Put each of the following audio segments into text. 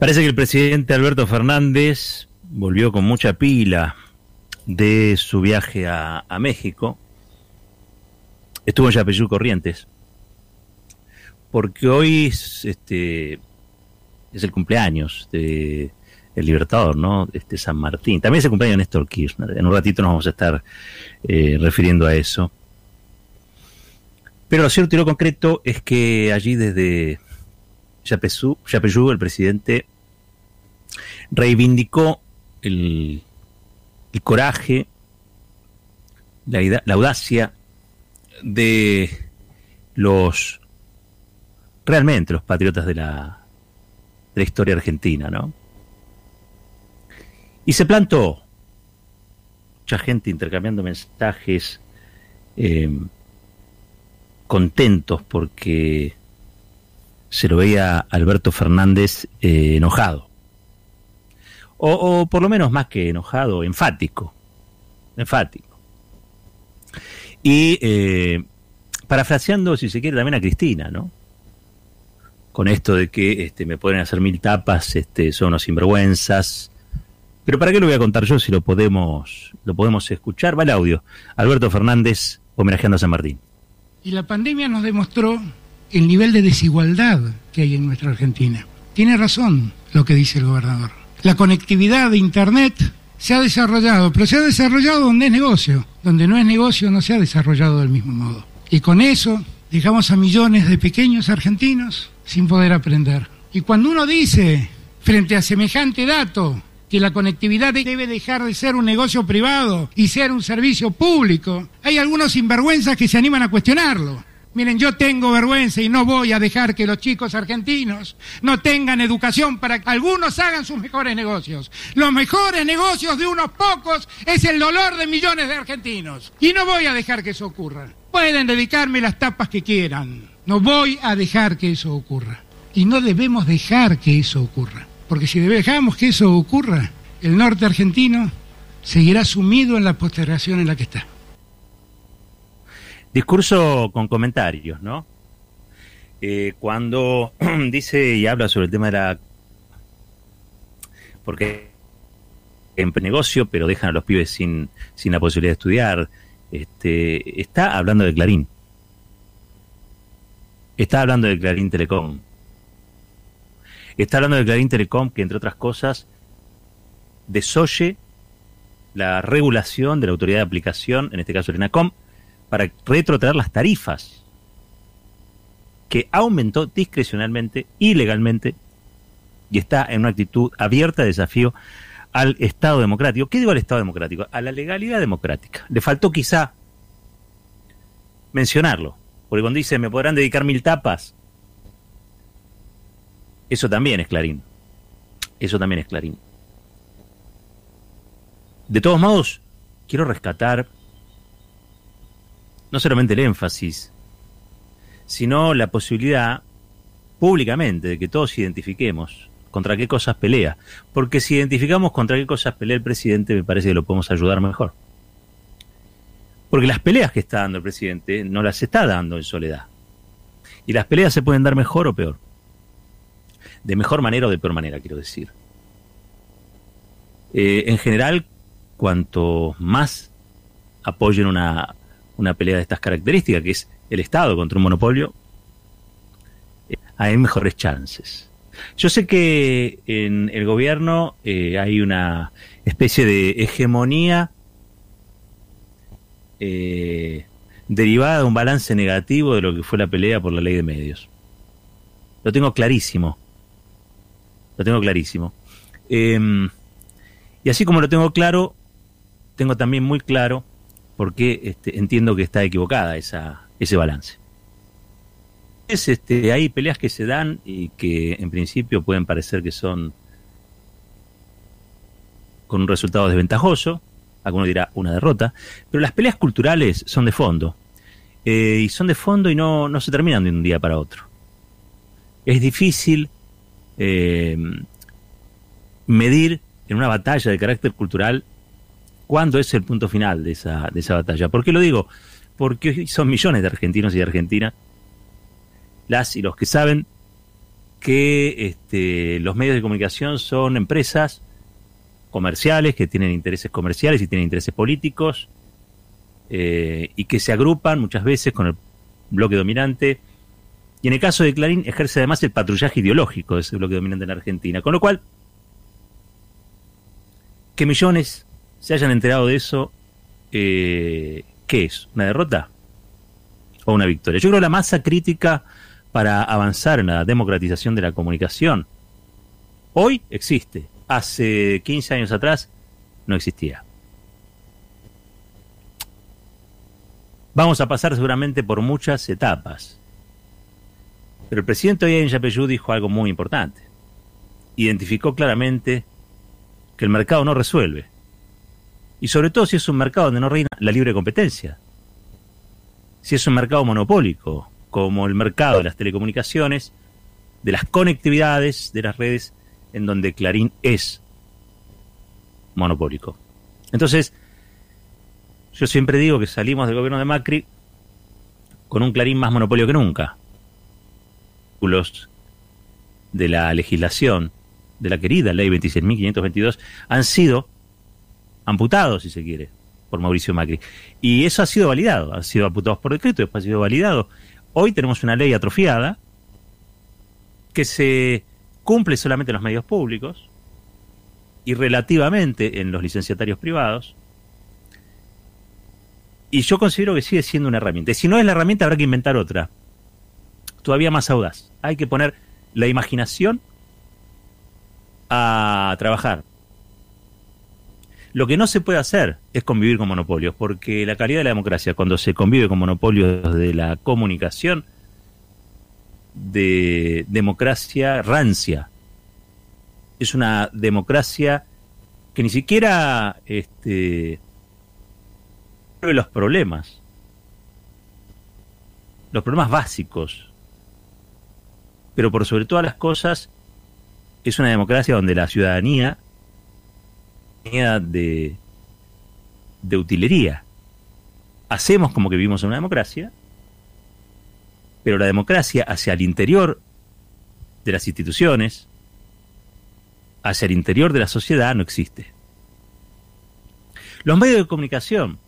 Parece que el presidente Alberto Fernández volvió con mucha pila de su viaje a, México. Estuvo en Yapeyú Corrientes. Porque hoy es, este, es el cumpleaños de el Libertador, ¿no? Este San Martín. También es el cumpleaños de Néstor Kirchner. En un ratito nos vamos a estar eh, refiriendo a eso. Pero lo cierto y lo concreto es que allí desde Yapeyú, el presidente reivindicó el, coraje, la, audacia de los realmente los patriotas de la, de la historia argentina, ¿no? Y se plantó mucha gente intercambiando mensajes eh, contentos porque se lo veía Alberto Fernández eh, enojado. O, por lo menos más que enojado, enfático. Enfático. Y eh, parafraseando, si se quiere, también a Cristina, ¿no? Con esto de que este, me pueden hacer mil tapas, este, son unos sinvergüenzas. Pero ¿para qué lo voy a contar yo si lo podemos, lo podemos escuchar? Va el audio. Alberto Fernández homenajeando a San Martín. Y la pandemia nos demostró el nivel de desigualdad que hay en nuestra Argentina. Tiene razón lo que dice el gobernador. La conectividad de Internet se ha desarrollado, pero se ha desarrollado donde es negocio. Donde no es negocio no se ha desarrollado del mismo modo. Y con eso dejamos a millones de pequeños argentinos sin poder aprender. Y cuando uno dice, frente a semejante dato, que la conectividad debe dejar de ser un negocio privado y ser un servicio público, hay algunos sinvergüenzas que se animan a cuestionarlo. Miren, yo tengo vergüenza y no voy a dejar que los chicos argentinos no tengan educación para que algunos hagan sus mejores negocios. Los mejores negocios de unos pocos es el dolor de millones de argentinos. Y no voy a dejar que eso ocurra. Pueden dedicarme las tapas que quieran. No voy a dejar que eso ocurra. Y no debemos dejar que eso ocurra. Porque si dejamos que eso ocurra, el norte argentino seguirá sumido en la postergación en la que está. Discurso con comentarios, ¿no? Eh, cuando dice y habla sobre el tema de la... Porque en negocio, pero dejan a los pibes sin, sin la posibilidad de estudiar. Este, está hablando de Clarín. Está hablando de Clarín Telecom. Está hablando de Clarín Telecom que, entre otras cosas, desoye la regulación de la autoridad de aplicación, en este caso el ENACOM, para retrotraer las tarifas que aumentó discrecionalmente, ilegalmente, y está en una actitud abierta de desafío al Estado democrático. ¿Qué digo al Estado democrático? A la legalidad democrática. Le faltó quizá mencionarlo, porque cuando dice me podrán dedicar mil tapas, eso también es Clarín. Eso también es Clarín. De todos modos, quiero rescatar no solamente el énfasis, sino la posibilidad públicamente de que todos identifiquemos contra qué cosas pelea. Porque si identificamos contra qué cosas pelea el presidente, me parece que lo podemos ayudar mejor. Porque las peleas que está dando el presidente no las está dando en soledad. Y las peleas se pueden dar mejor o peor. De mejor manera o de peor manera, quiero decir. Eh, en general, cuanto más apoyen una, una pelea de estas características, que es el Estado contra un monopolio, eh, hay mejores chances. Yo sé que en el gobierno eh, hay una especie de hegemonía eh, derivada de un balance negativo de lo que fue la pelea por la ley de medios. Lo tengo clarísimo. Lo tengo clarísimo. Em, y así como lo tengo claro, tengo también muy claro porque este, entiendo que está equivocada esa, ese balance. Es, este, hay peleas que se dan y que en principio pueden parecer que son con un resultado desventajoso, alguno dirá una derrota, pero las peleas culturales son de fondo, eh, y son de fondo y no, no se terminan de un día para otro. Es difícil eh, medir en una batalla de carácter cultural cuándo es el punto final de esa, de esa batalla. ¿Por qué lo digo? Porque son millones de argentinos y de argentinas, las y los que saben que este, los medios de comunicación son empresas comerciales que tienen intereses comerciales y tienen intereses políticos eh, y que se agrupan muchas veces con el bloque dominante. Y en el caso de Clarín ejerce además el patrullaje ideológico de ese bloque dominante en Argentina. Con lo cual, que millones se hayan enterado de eso, eh, ¿qué es? ¿Una derrota? ¿O una victoria? Yo creo que la masa crítica para avanzar en la democratización de la comunicación hoy existe. Hace 15 años atrás no existía. Vamos a pasar seguramente por muchas etapas. Pero el presidente hoy en Yapeyú dijo algo muy importante. Identificó claramente que el mercado no resuelve. Y sobre todo si es un mercado donde no reina la libre competencia. Si es un mercado monopólico, como el mercado de las telecomunicaciones, de las conectividades de las redes, en donde Clarín es monopólico. Entonces, yo siempre digo que salimos del gobierno de Macri con un Clarín más monopolio que nunca. Los de la legislación de la querida ley 26.522 han sido amputados, si se quiere, por Mauricio Macri. Y eso ha sido validado, han sido amputados por decreto, después ha sido validado. Hoy tenemos una ley atrofiada que se cumple solamente en los medios públicos y relativamente en los licenciatarios privados. Y yo considero que sigue siendo una herramienta. Y si no es la herramienta, habrá que inventar otra. Todavía más audaz. Hay que poner la imaginación a trabajar. Lo que no se puede hacer es convivir con monopolios, porque la calidad de la democracia, cuando se convive con monopolios de la comunicación, de democracia rancia. Es una democracia que ni siquiera este, los problemas, los problemas básicos, pero por sobre todas las cosas es una democracia donde la ciudadanía de, de utilería. Hacemos como que vivimos en una democracia, pero la democracia hacia el interior de las instituciones, hacia el interior de la sociedad, no existe. Los medios de comunicación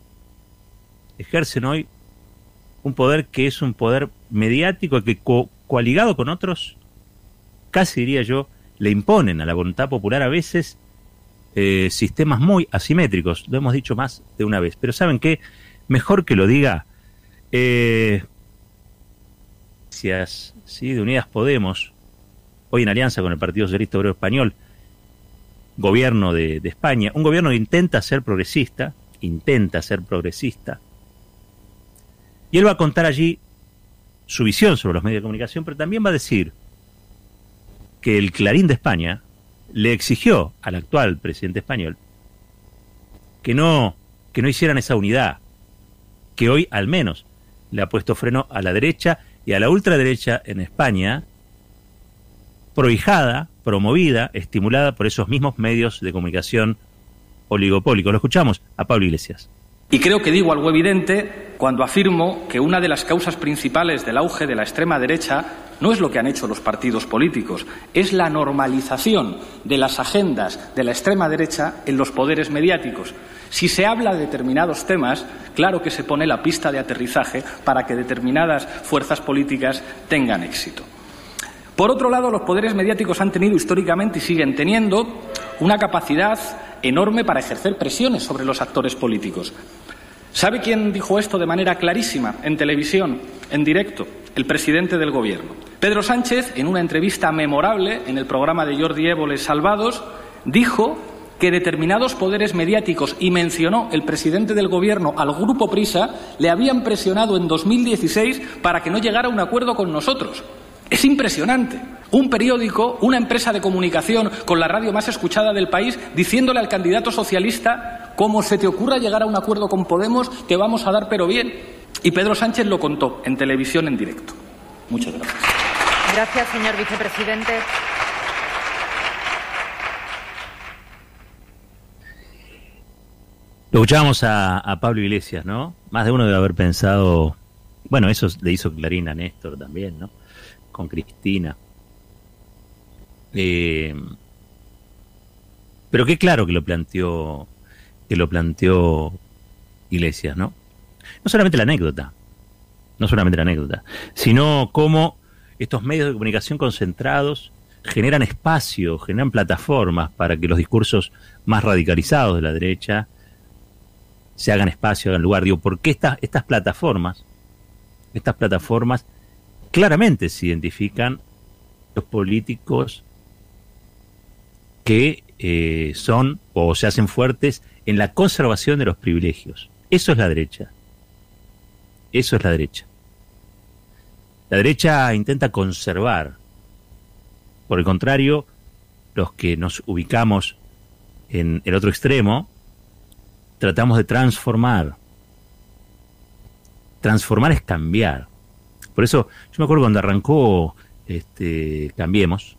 ejercen hoy un poder que es un poder mediático que coaligado con otros, casi diría yo, le imponen a la voluntad popular a veces eh, sistemas muy asimétricos. Lo hemos dicho más de una vez. Pero ¿saben qué? Mejor que lo diga eh, de Unidas Podemos, hoy en alianza con el Partido Socialista Obrero Español, gobierno de, de, España, un gobierno que intenta ser progresista, intenta ser progresista, y él va a contar allí su visión sobre los medios de comunicación, pero también va a decir que el Clarín de España le exigió al actual presidente español que no, que no hicieran esa unidad, que hoy al menos le ha puesto freno a la derecha y a la ultraderecha en España, prohijada, promovida, estimulada por esos mismos medios de comunicación oligopólicos. Lo escuchamos a Pablo Iglesias. Y creo que digo algo evidente cuando afirmo que una de las causas principales del auge de la extrema derecha no es lo que han hecho los partidos políticos, es la normalización de las agendas de la extrema derecha en los poderes mediáticos. Si se habla de determinados temas, claro que se pone la pista de aterrizaje para que determinadas fuerzas políticas tengan éxito. Por otro lado, los poderes mediáticos han tenido históricamente y siguen teniendo una capacidad enorme para ejercer presiones sobre los actores políticos. ¿Sabe quién dijo esto de manera clarísima en televisión, en directo? El presidente del Gobierno. Pedro Sánchez, en una entrevista memorable en el programa de Jordi Évole Salvados, dijo que determinados poderes mediáticos, y mencionó el presidente del Gobierno al Grupo Prisa, le habían presionado en 2016 para que no llegara a un acuerdo con nosotros. Es impresionante. Un periódico, una empresa de comunicación con la radio más escuchada del país, diciéndole al candidato socialista, como se te ocurra llegar a un acuerdo con Podemos, te vamos a dar pero bien. Y Pedro Sánchez lo contó en televisión en directo. Muchas gracias. Gracias, señor vicepresidente. Lo escuchábamos a, Pablo Iglesias, ¿no? Más de uno debe haber pensado, bueno, eso le hizo Clarina a Néstor también, ¿no? Con Cristina. Eh, pero qué claro que lo planteó, que lo planteó Iglesias, ¿no? No solamente la anécdota, no solamente la anécdota, sino cómo estos medios de comunicación concentrados generan espacio, generan plataformas para que los discursos más radicalizados de la derecha se hagan espacio, hagan lugar. Digo, porque estas, estas plataformas, estas plataformas claramente se identifican los políticos que eh, son o se hacen fuertes en la conservación de los privilegios. Eso es la derecha. Eso es la derecha. La derecha intenta conservar. Por el contrario, los que nos ubicamos en el otro extremo, tratamos de transformar. Transformar es cambiar. Por eso, yo me acuerdo cuando arrancó este, Cambiemos,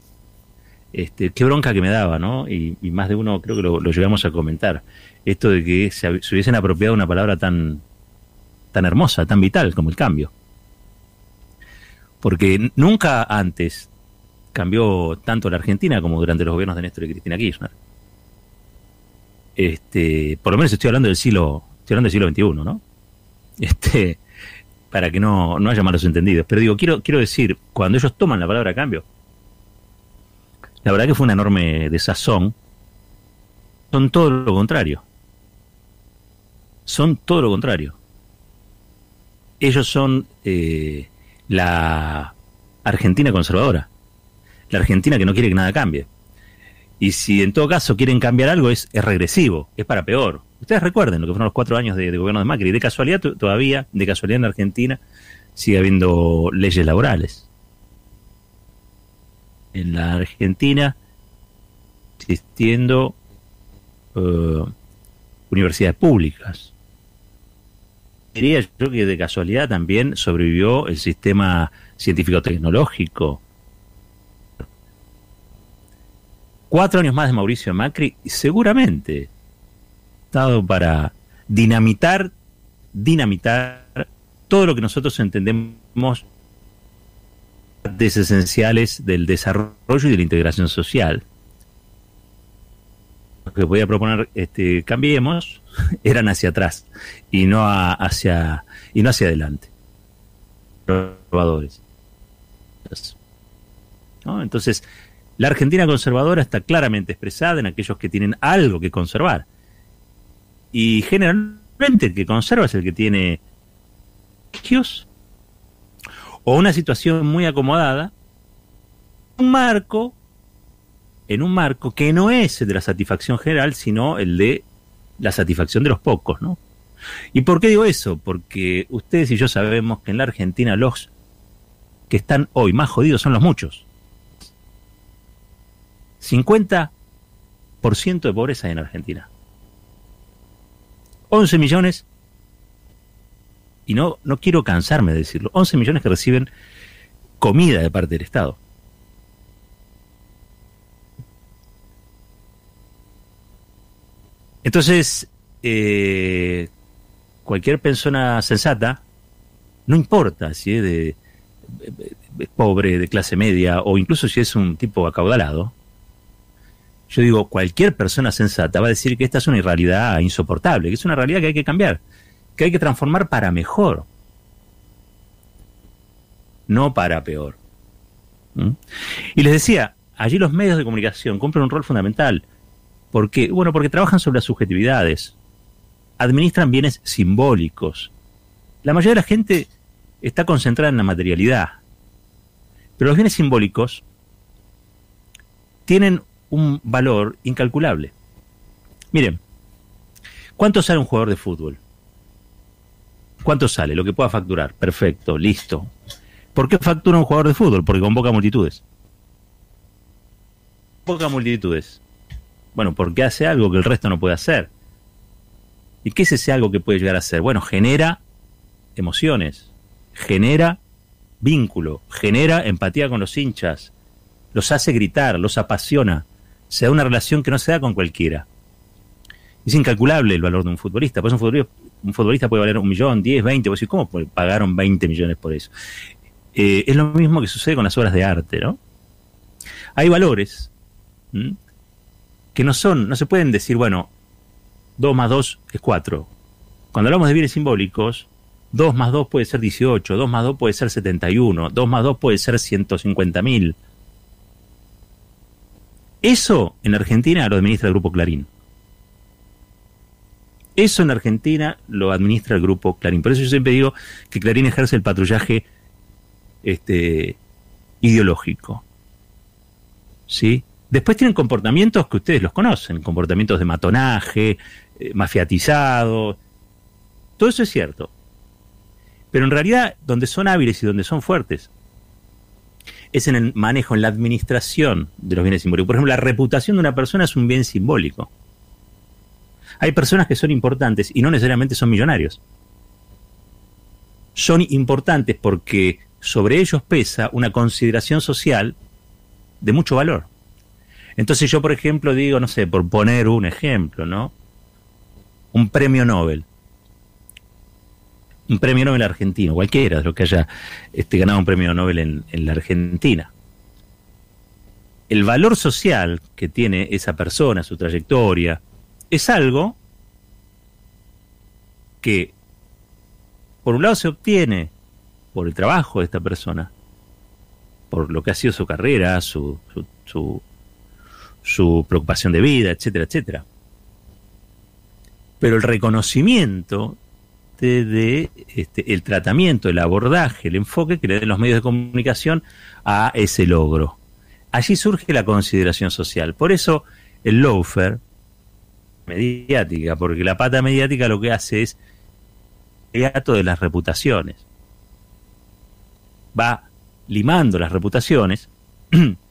este, qué bronca que me daba, ¿no? Y, más de uno creo que lo, llegamos a comentar. Esto de que se, hubiesen apropiado una palabra tan, tan hermosa, tan vital como el cambio. Porque nunca antes cambió tanto la Argentina como durante los gobiernos de Néstor y Cristina Kirchner. Este, por lo menos estoy hablando del siglo, estoy hablando del siglo XXI, ¿no? Este, para que no, no haya malos entendidos. Pero digo, quiero, quiero decir, cuando ellos toman la palabra cambio, la verdad que fue una enorme desazón. Son todo lo contrario. Son todo lo contrario. Ellos son eh, la Argentina conservadora. La Argentina que no quiere que nada cambie. Y si en todo caso quieren cambiar algo, es, es regresivo, es para peor. Ustedes recuerden lo que fueron los cuatro años de, gobierno de Macri. De casualidad, todavía, de casualidad en Argentina, sigue habiendo leyes laborales. En la Argentina, existiendo uh, universidades públicas. Diría yo que de casualidad también sobrevivió el sistema científico-tecnológico. Cuatro años más de Mauricio Macri, seguramente para dinamitar, dinamitar todo lo que nosotros entendemos esenciales del desarrollo y de la integración social. Lo que voy a proponer, este, cambiemos, eran hacia atrás y no hacia y no hacia adelante. Conservadores. Entonces, la Argentina conservadora está claramente expresada en aquellos que tienen algo que conservar y generalmente el que conserva es el que tiene o una situación muy acomodada, un marco, en un marco que no es el de la satisfacción general, sino el de la satisfacción de los pocos, ¿no? ¿Y por qué digo eso? Porque ustedes y yo sabemos que en la Argentina los que están hoy más jodidos son los muchos. 50% de pobreza en Argentina. 11 millones, y no, no quiero cansarme de decirlo, 11 millones que reciben comida de parte del Estado. Entonces, eh, cualquier persona sensata, no importa si es de, pobre, de clase media, o incluso si es un tipo acaudalado, yo digo, cualquier persona sensata va a decir que esta es una realidad insoportable, que es una realidad que hay que cambiar, que hay que transformar para mejor, no para peor. ¿Mm? Y les decía, allí los medios de comunicación cumplen un rol fundamental. ¿Por qué? Bueno, porque trabajan sobre las subjetividades, administran bienes simbólicos. La mayoría de la gente está concentrada en la materialidad, pero los bienes simbólicos tienen un valor incalculable. Miren, ¿cuánto sale un jugador de fútbol? ¿Cuánto sale? Lo que pueda facturar. Perfecto, listo. ¿Por qué factura un jugador de fútbol? Porque convoca multitudes. Convoca multitudes. Bueno, porque hace algo que el resto no puede hacer. ¿Y qué es ese algo que puede llegar a hacer? Bueno, genera emociones, genera vínculo, genera empatía con los hinchas, los hace gritar, los apasiona, se da una relación que no se da con cualquiera. Es incalculable el valor de un futbolista. Pues un futbolista, un futbolista puede valer un millón, diez, veinte. Vos decís, ¿cómo pagaron 20 millones por eso? Eh, es lo mismo que sucede con las obras de arte, ¿no? hay valores que no son, no se pueden decir, bueno, 2 más 2 es 4. Cuando hablamos de bienes simbólicos, 2 más 2 puede ser 18, 2 más 2 puede ser 71, 2 más 2 puede ser 150 mil. Eso en Argentina lo administra el Grupo Clarín. Eso en Argentina lo administra el Grupo Clarín. Por eso yo siempre digo que Clarín ejerce el patrullaje este, ideológico. ¿Sí? Después tienen comportamientos que ustedes los conocen, comportamientos de matonaje, eh, mafiatizados. Todo eso es cierto. Pero en realidad, donde son hábiles y donde son fuertes, es en el manejo, en la administración de los bienes simbólicos. Por ejemplo, la reputación de una persona es un bien simbólico. Hay personas que son importantes y no necesariamente son millonarios. Son importantes porque sobre ellos pesa una consideración social de mucho valor. Entonces yo, por ejemplo, digo, no sé, por poner un ejemplo, ¿no? Un premio Nobel. Un premio Nobel argentino, cualquiera de los que haya este, ganado un premio Nobel en, en la Argentina. El valor social que tiene esa persona, su trayectoria, es algo que, por un lado, se obtiene por el trabajo de esta persona, por lo que ha sido su carrera, su, su, su, preocupación de vida, etcétera, etcétera. Pero el reconocimiento de, este, el tratamiento, el abordaje, el enfoque que le den los medios de comunicación a ese logro. Allí surge la consideración social. Por eso el loafer, mediática, porque la pata mediática lo que hace es gato de las reputaciones. Va limando las reputaciones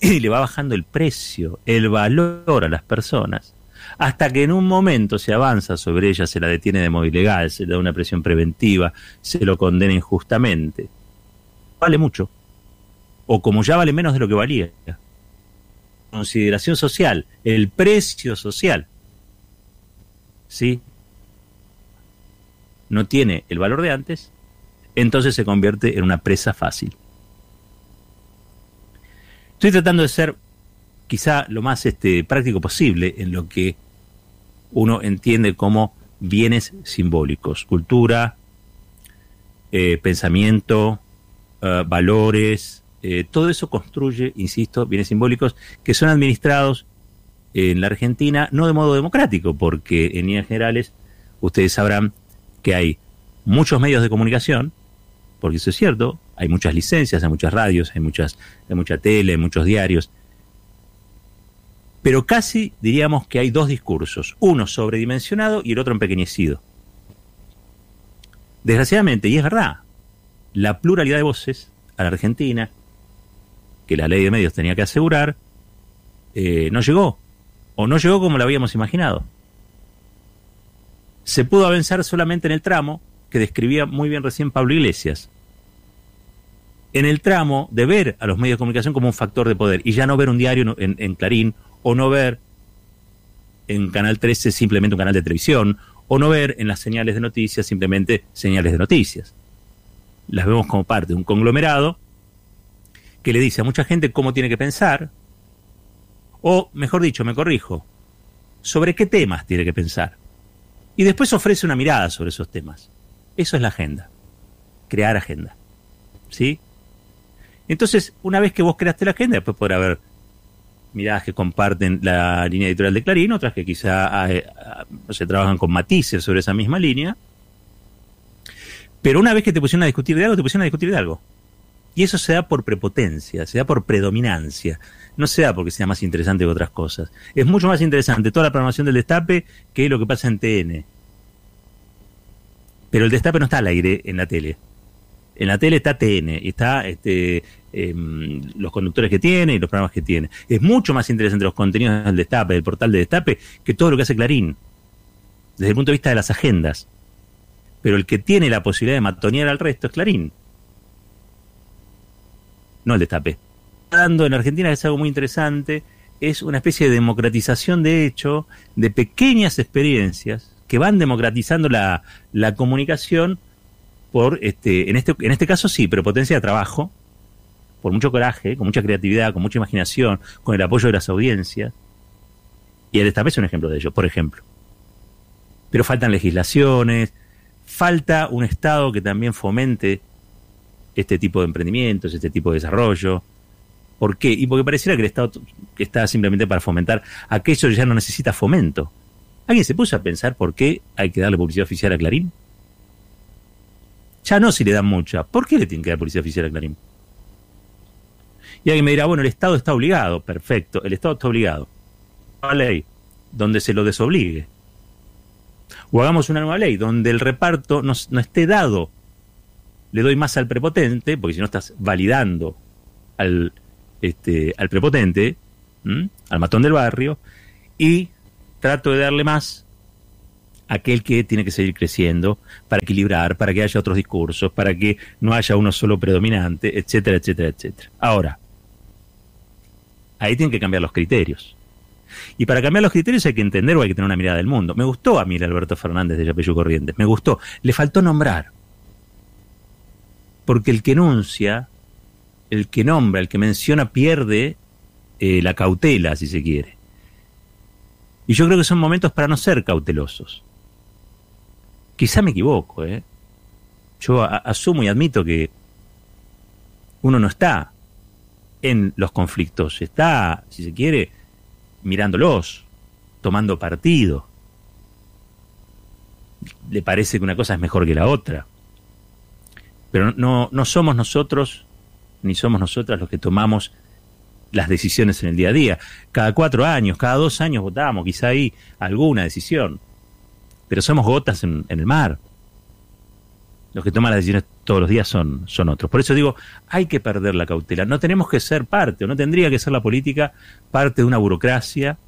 y le va bajando el precio, el valor a las personas, hasta que en un momento se avanza sobre ella, se la detiene de modo ilegal, se le da una presión preventiva, se lo condena injustamente. Vale mucho. O como ya vale menos de lo que valía. Consideración social, el precio social. ¿Sí? No tiene el valor de antes, entonces se convierte en una presa fácil. Estoy tratando de ser quizá lo más este, práctico posible en lo que uno entiende como bienes simbólicos, cultura, eh, pensamiento, eh, valores, eh, todo eso construye, insisto, bienes simbólicos que son administrados en la Argentina no de modo democrático, porque en líneas generales ustedes sabrán que hay muchos medios de comunicación, porque eso es cierto, hay muchas licencias, hay muchas radios, hay, muchas, hay mucha tele, hay muchos diarios. Pero casi diríamos que hay dos discursos, uno sobredimensionado y el otro empequeñecido. Desgraciadamente, y es verdad, la pluralidad de voces a la Argentina, que la ley de medios tenía que asegurar, eh, no llegó, o no llegó como lo habíamos imaginado. Se pudo avanzar solamente en el tramo que describía muy bien recién Pablo Iglesias, en el tramo de ver a los medios de comunicación como un factor de poder y ya no ver un diario en, Clarín o no ver en Canal 13 simplemente un canal de televisión o no ver en las señales de noticias simplemente señales de noticias. Las vemos como parte de un conglomerado que le dice a mucha gente cómo tiene que pensar o, mejor dicho, me corrijo, sobre qué temas tiene que pensar. Y después ofrece una mirada sobre esos temas. Eso es la agenda. Crear agenda. ¿Sí? Entonces, una vez que vos creaste la agenda, después podrá haber miradas que comparten la línea editorial de Clarín, otras que quizá se eh, trabajan con matices sobre esa misma línea. Pero una vez que te pusieron a discutir de algo, te pusieron a discutir de algo. Y eso se da por prepotencia, se da por predominancia. No se da porque sea más interesante que otras cosas. Es mucho más interesante toda la programación del destape que lo que pasa en TN. Pero el destape no está al aire en la tele. En la tele está TN, está este, Em, los conductores que tiene y los programas que tiene. Es mucho más interesante los contenidos del Destape, del portal de Destape, que todo lo que hace Clarín, desde el punto de vista de las agendas. Pero el que tiene la posibilidad de matonear al resto es Clarín, no el Destape. En Argentina es algo muy interesante, es una especie de democratización de hecho, de pequeñas experiencias que van democratizando la comunicación por este, en este, en este caso sí, pero potencia de trabajo, por mucho coraje, con mucha creatividad, con mucha imaginación, con el apoyo de las audiencias. Y el Destape es un ejemplo de ello, por ejemplo. Pero faltan legislaciones, falta un Estado que también fomente este tipo de emprendimientos, este tipo de desarrollo. ¿Por qué? Y porque pareciera que el Estado está simplemente para fomentar aquello que ya no necesita fomento. ¿Alguien se puso a pensar por qué hay que darle publicidad oficial a Clarín? Ya no si le dan mucha. ¿Por qué le tienen que dar publicidad oficial a Clarín? Y alguien me dirá, bueno, el Estado está obligado. Perfecto, el Estado está obligado. Una ley donde se lo desobligue. O hagamos una nueva ley donde el reparto no, esté dado. Le doy más al prepotente, porque si no estás validando al, este, al prepotente, al matón del barrio, y trato de darle más aquel que tiene que seguir creciendo para equilibrar, para que haya otros discursos, para que no haya uno solo predominante, etcétera, etcétera, etcétera. Ahora, ahí tienen que cambiar los criterios. Y para cambiar los criterios hay que entender o hay que tener una mirada del mundo. Me gustó a mí el Alberto Fernández de Yapeyú Corrientes, me gustó. Le faltó nombrar. Porque el que enuncia, el que nombra, el que menciona pierde eh, la cautela, si se quiere. Y yo creo que son momentos para no ser cautelosos. Quizá me equivoco, ¿eh? Yo asumo y admito que uno no está en los conflictos, está, si se quiere, mirándolos, tomando partido. Le parece que una cosa es mejor que la otra. Pero no, no somos nosotros, ni somos nosotras los que tomamos las decisiones en el día a día. Cada cuatro años, cada dos años votamos, quizá hay alguna decisión. Pero somos gotas en, el mar. Los que toman las decisiones todos los días son, son otros. Por eso digo, hay que perder la cautela. No tenemos que ser parte, o no tendría que ser la política parte de una burocracia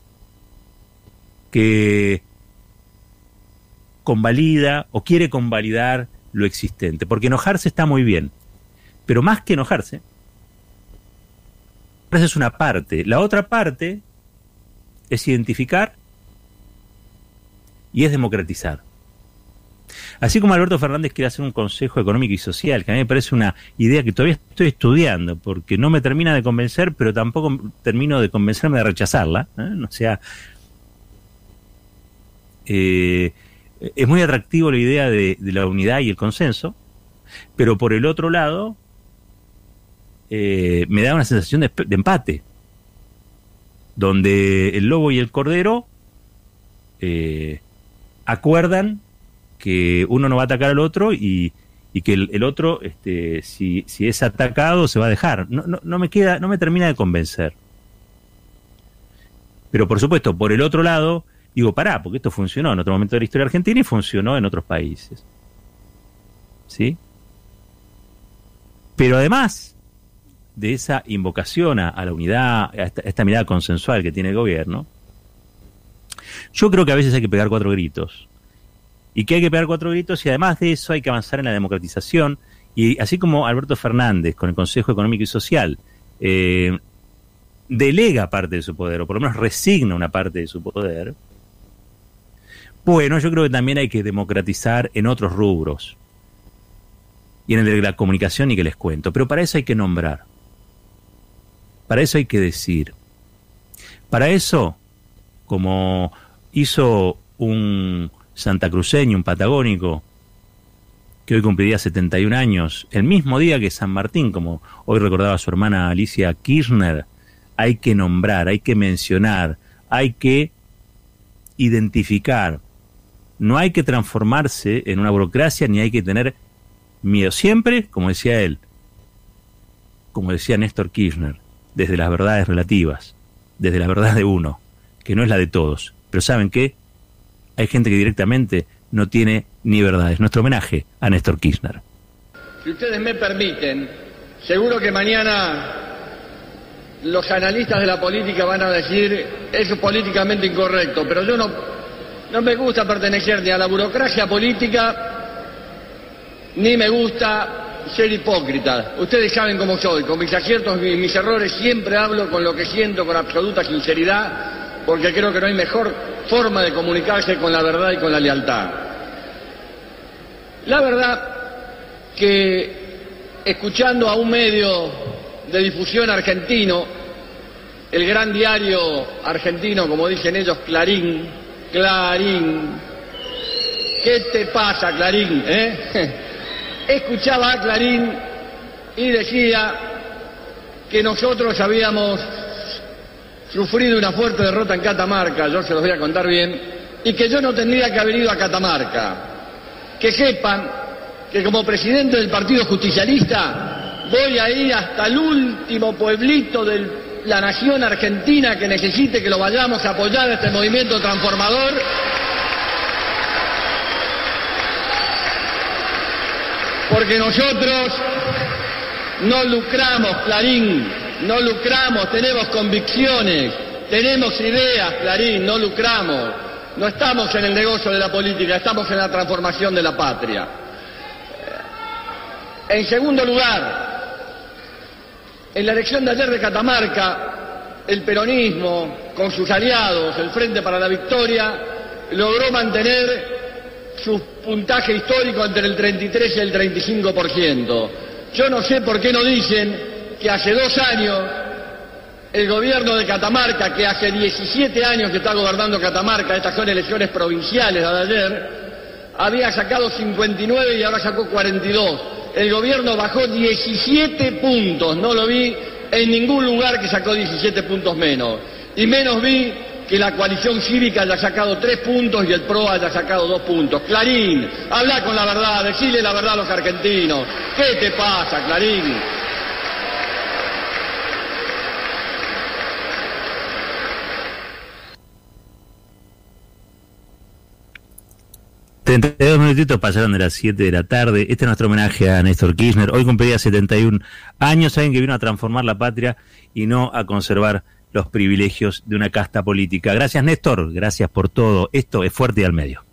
que convalida o quiere convalidar lo existente. Porque enojarse está muy bien. Pero más que enojarse, esa es una parte. La otra parte es identificar y es democratizar. Así como Alberto Fernández quiere hacer un consejo económico y social, que a mí me parece una idea que todavía estoy estudiando, porque no me termina de convencer, pero tampoco termino de convencerme de rechazarla. ¿eh? O sea, eh, es muy atractivo la idea de, la unidad y el consenso, pero por el otro lado, eh, me da una sensación de, de, empate, donde el lobo y el cordero acuerdan que uno no va a atacar al otro y, que el, otro, este, si, es atacado, se va a dejar. No, me queda, no me termina de convencer. Pero por supuesto, por el otro lado, digo, pará, porque esto funcionó en otro momento de la historia argentina y funcionó en otros países. ¿Sí? Pero además de esa invocación a, la unidad, a esta, a esta mirada consensual que tiene el gobierno, yo creo que a veces hay que pegar cuatro gritos. Y que hay que pegar cuatro gritos y además de eso hay que avanzar en la democratización. Y así como Alberto Fernández con el Consejo Económico y Social eh, delega parte de su poder o por lo menos resigna una parte de su poder, bueno, yo creo que también hay que democratizar en otros rubros. Y en el de la comunicación y que les cuento, pero para eso hay que nombrar, para eso hay que decir, para eso, como hizo un santacruceño, un patagónico, que hoy cumpliría 71 años, el mismo día que San Martín, como hoy recordaba su hermana Alicia Kirchner, hay que nombrar, hay que mencionar, hay que identificar. No hay que transformarse en una burocracia ni hay que tener miedo. Siempre, como decía él, como decía Néstor Kirchner, desde las verdades relativas, desde la verdad de uno, que no es la de todos. Pero ¿saben qué? hay gente que directamente no tiene ni verdades. Nuestro homenaje a Néstor Kirchner. Si ustedes me permiten, seguro que mañana los analistas de la política van a decir eso es políticamente incorrecto, pero yo no, no me gusta pertenecer ni a la burocracia política, ni me gusta ser hipócrita. Ustedes saben cómo soy, con mis aciertos y mis errores siempre hablo con lo que siento, con absoluta sinceridad, porque creo que no hay mejor forma de comunicarse con la verdad y con la lealtad. La verdad que escuchando a un medio de difusión argentino, el gran diario argentino, como dicen ellos, Clarín, Clarín. ¿Qué te pasa, Clarín? Eh? Escuchaba a Clarín y decía que nosotros habíamos sufrido una fuerte derrota en Catamarca, yo se los voy a contar bien, y que yo no tendría que haber ido a Catamarca. Que sepan que como presidente del Partido Justicialista voy a ir hasta el último pueblito de la nación argentina que necesite que lo vayamos a apoyar este movimiento transformador. Porque nosotros no lucramos, Clarín, no lucramos, tenemos convicciones, tenemos ideas, Clarín, no lucramos. No estamos en el negocio de la política, estamos en la transformación de la patria. En segundo lugar, en la elección de ayer de Catamarca, el peronismo, con sus aliados, el Frente para la Victoria, logró mantener su puntaje histórico entre el 33 y el 35%. Yo no sé por qué no dicen que hace dos años el gobierno de Catamarca, que hace 17 años que está gobernando Catamarca, estas son elecciones provinciales de ayer, había sacado 59 y ahora sacó 42. El gobierno bajó 17 puntos, no lo vi en ningún lugar que sacó 17 puntos menos. Y menos vi que la coalición cívica haya sacado 3 puntos y el PRO haya sacado 2 puntos. Clarín, habla con la verdad, decile la verdad a los argentinos. ¿Qué te pasa, Clarín? 32 minutitos pasaron de las 7 de la tarde. Este es nuestro homenaje a Néstor Kirchner. Hoy cumplía 71 años. Saben que vino a transformar la patria y no a conservar los privilegios de una casta política. Gracias, Néstor. Gracias por todo. Esto es Fuerte y al Medio.